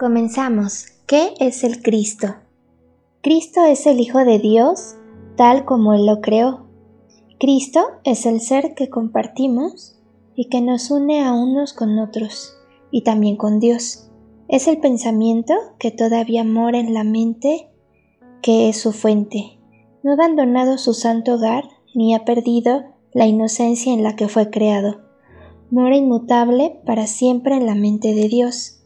Comenzamos. ¿Qué es el Cristo? Cristo es el Hijo de Dios, tal como Él lo creó. Cristo es el ser que compartimos y que nos une a unos con otros y también con Dios. Es el pensamiento que todavía mora en la mente, que es su fuente. No ha abandonado su santo hogar ni ha perdido la inocencia en la que fue creado. Mora inmutable para siempre en la mente de Dios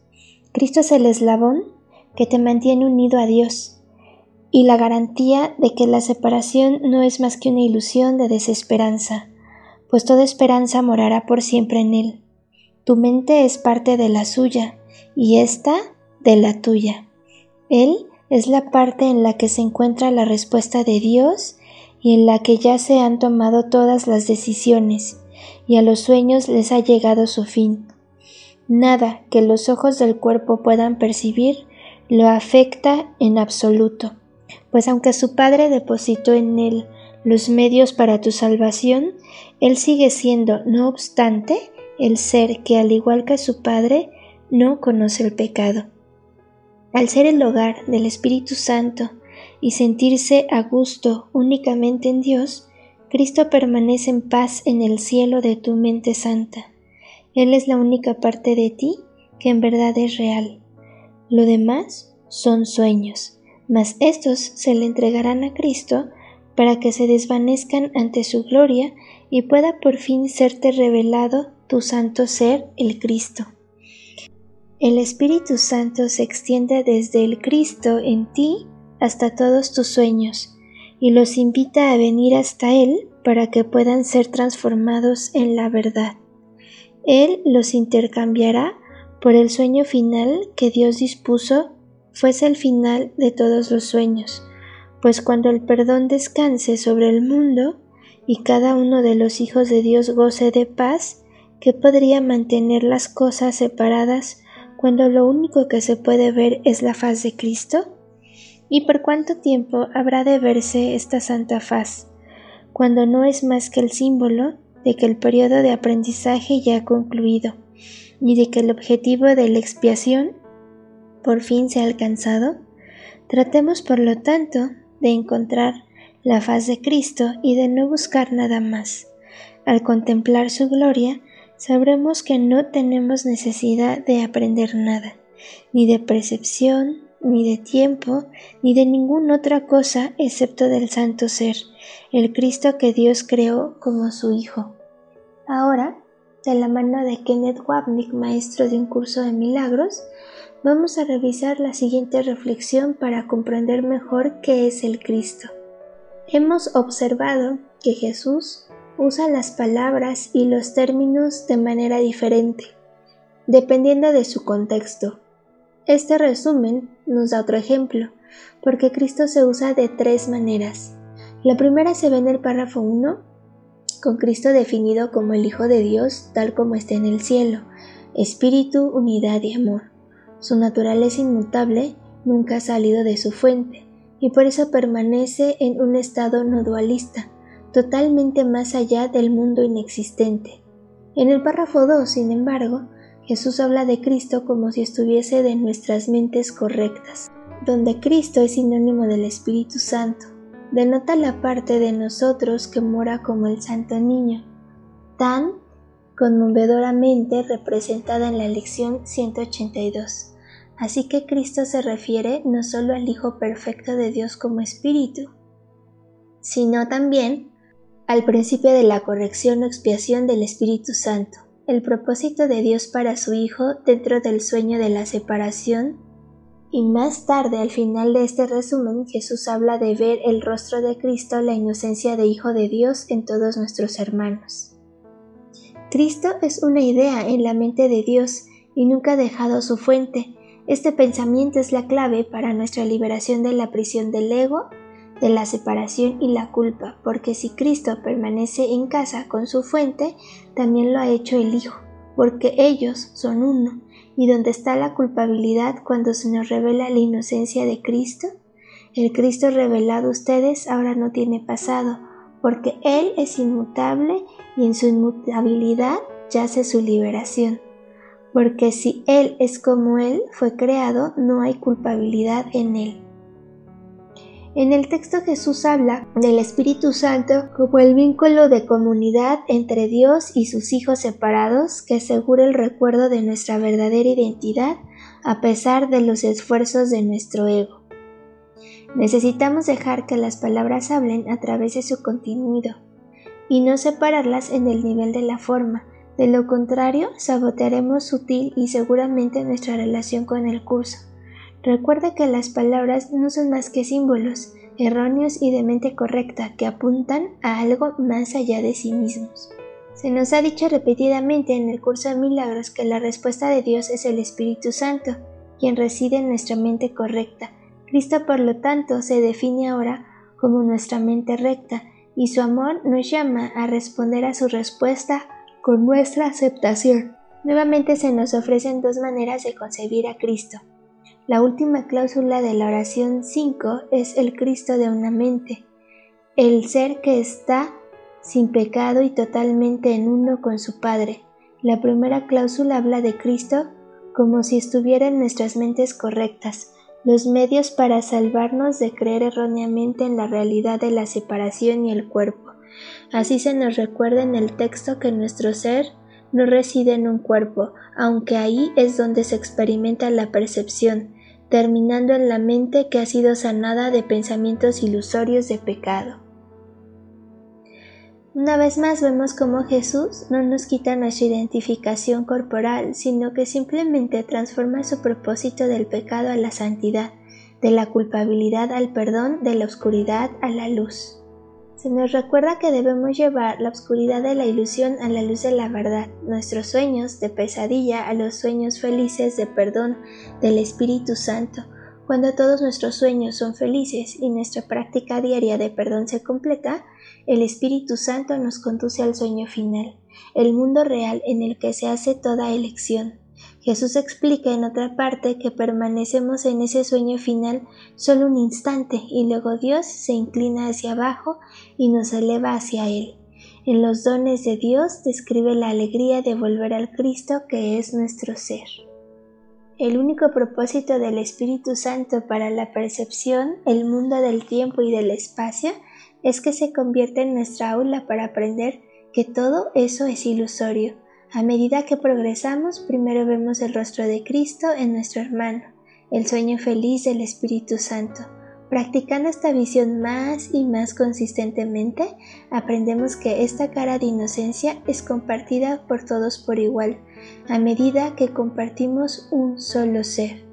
Cristo es el eslabón que te mantiene unido a Dios y la garantía de que la separación no es más que una ilusión de desesperanza, pues toda esperanza morará por siempre en Él. Tu mente es parte de la suya y ésta de la tuya. Él es la parte en la que se encuentra la respuesta de Dios y en la que ya se han tomado todas las decisiones, y a los sueños les ha llegado su fin. Nada que los ojos del cuerpo puedan percibir lo afecta en absoluto, pues aunque su Padre depositó en él los medios para tu salvación, él sigue siendo, no obstante, el ser que, al igual que su Padre, no conoce el pecado. Al ser el hogar del Espíritu Santo y sentirse a gusto únicamente en Dios, Cristo permanece en paz en el cielo de tu mente santa. Él es la única parte de ti que en verdad es real. Lo demás son sueños, mas estos se le entregarán a Cristo para que se desvanezcan ante su gloria y pueda por fin serte revelado tu santo ser, el Cristo. El Espíritu Santo se extiende desde el Cristo en ti hasta todos tus sueños y los invita a venir hasta Él para que puedan ser transformados en la verdad. Él los intercambiará por el sueño final que Dios dispuso fuese el final de todos los sueños, pues cuando el perdón descanse sobre el mundo y cada uno de los hijos de Dios goce de paz, ¿qué podría mantener las cosas separadas cuando lo único que se puede ver es la faz de Cristo? ¿Y por cuánto tiempo habrá de verse esta santa faz, cuando no es más que el símbolo de que el periodo de aprendizaje ya ha concluido y de que el objetivo de la expiación por fin se ha alcanzado, tratemos por lo tanto de encontrar la faz de Cristo y de no buscar nada más. Al contemplar su gloria, sabremos que no tenemos necesidad de aprender nada, ni de percepción, ni de tiempo, ni de ninguna otra cosa excepto del Santo Ser, el Cristo que Dios creó como su Hijo. Ahora, de la mano de Kenneth Wapnick, maestro de un curso de milagros, vamos a revisar la siguiente reflexión para comprender mejor qué es el Cristo. Hemos observado que Jesús usa las palabras y los términos de manera diferente, dependiendo de su contexto. Este resumen nos da otro ejemplo, porque Cristo se usa de tres maneras. La primera se ve en el párrafo 1 con Cristo definido como el Hijo de Dios tal como está en el cielo, espíritu, unidad y amor. Su naturaleza inmutable nunca ha salido de su fuente, y por eso permanece en un estado no dualista, totalmente más allá del mundo inexistente. En el párrafo 2, sin embargo, Jesús habla de Cristo como si estuviese de nuestras mentes correctas, donde Cristo es sinónimo del Espíritu Santo, denota la parte de nosotros que mora como el Santo Niño, tan conmovedoramente representada en la lección 182. Así que Cristo se refiere no solo al Hijo perfecto de Dios como Espíritu, sino también al principio de la corrección o expiación del Espíritu Santo, el propósito de Dios para su Hijo dentro del sueño de la separación y más tarde, al final de este resumen, Jesús habla de ver el rostro de Cristo, la inocencia de Hijo de Dios en todos nuestros hermanos. Cristo es una idea en la mente de Dios y nunca ha dejado su fuente. Este pensamiento es la clave para nuestra liberación de la prisión del ego, de la separación y la culpa, porque si Cristo permanece en casa con su fuente, también lo ha hecho el Hijo, porque ellos son uno. ¿Y dónde está la culpabilidad cuando se nos revela la inocencia de Cristo? El Cristo revelado a ustedes ahora no tiene pasado, porque Él es inmutable y en su inmutabilidad yace su liberación. Porque si Él es como Él fue creado, no hay culpabilidad en Él. En el texto Jesús habla del Espíritu Santo como el vínculo de comunidad entre Dios y sus hijos separados que asegura el recuerdo de nuestra verdadera identidad a pesar de los esfuerzos de nuestro ego. Necesitamos dejar que las palabras hablen a través de su contenido y no separarlas en el nivel de la forma, de lo contrario sabotearemos sutil y seguramente nuestra relación con el curso. Recuerda que las palabras no son más que símbolos erróneos y de mente correcta que apuntan a algo más allá de sí mismos. Se nos ha dicho repetidamente en el curso de milagros que la respuesta de Dios es el Espíritu Santo, quien reside en nuestra mente correcta. Cristo, por lo tanto, se define ahora como nuestra mente recta, y su amor nos llama a responder a su respuesta con nuestra aceptación. Nuevamente se nos ofrecen dos maneras de concebir a Cristo. La última cláusula de la oración 5 es el Cristo de una mente, el ser que está sin pecado y totalmente en uno con su Padre. La primera cláusula habla de Cristo como si estuviera en nuestras mentes correctas, los medios para salvarnos de creer erróneamente en la realidad de la separación y el cuerpo. Así se nos recuerda en el texto que nuestro ser no reside en un cuerpo, aunque ahí es donde se experimenta la percepción, terminando en la mente que ha sido sanada de pensamientos ilusorios de pecado. Una vez más vemos cómo Jesús no nos quita nuestra identificación corporal, sino que simplemente transforma su propósito del pecado a la santidad, de la culpabilidad al perdón, de la oscuridad a la luz. Se nos recuerda que debemos llevar la oscuridad de la ilusión a la luz de la verdad, nuestros sueños de pesadilla a los sueños felices de perdón del Espíritu Santo. Cuando todos nuestros sueños son felices y nuestra práctica diaria de perdón se completa, el Espíritu Santo nos conduce al sueño final, el mundo real en el que se hace toda elección, Jesús explica en otra parte que permanecemos en ese sueño final solo un instante y luego Dios se inclina hacia abajo y nos eleva hacia Él. En los dones de Dios describe la alegría de volver al Cristo que es nuestro ser. El único propósito del Espíritu Santo para la percepción, el mundo del tiempo y del espacio es que se convierta en nuestra aula para aprender que todo eso es ilusorio a medida que progresamos, primero vemos el rostro de Cristo en nuestro hermano, el sueño feliz del Espíritu Santo. Practicando esta visión más y más consistentemente, aprendemos que esta cara de inocencia es compartida por todos por igual, a medida que compartimos un solo ser.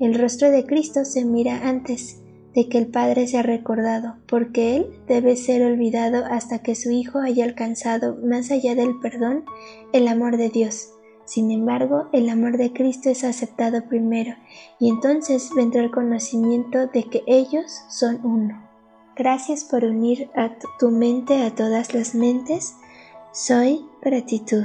El rostro de Cristo se mira antes, de que el Padre sea recordado, porque Él debe ser olvidado hasta que su Hijo haya alcanzado, más allá del perdón, el amor de Dios. Sin embargo, el amor de Cristo es aceptado primero, y entonces vendrá el conocimiento de que ellos son uno. Gracias por unir a tu mente a todas las mentes. Soy gratitud.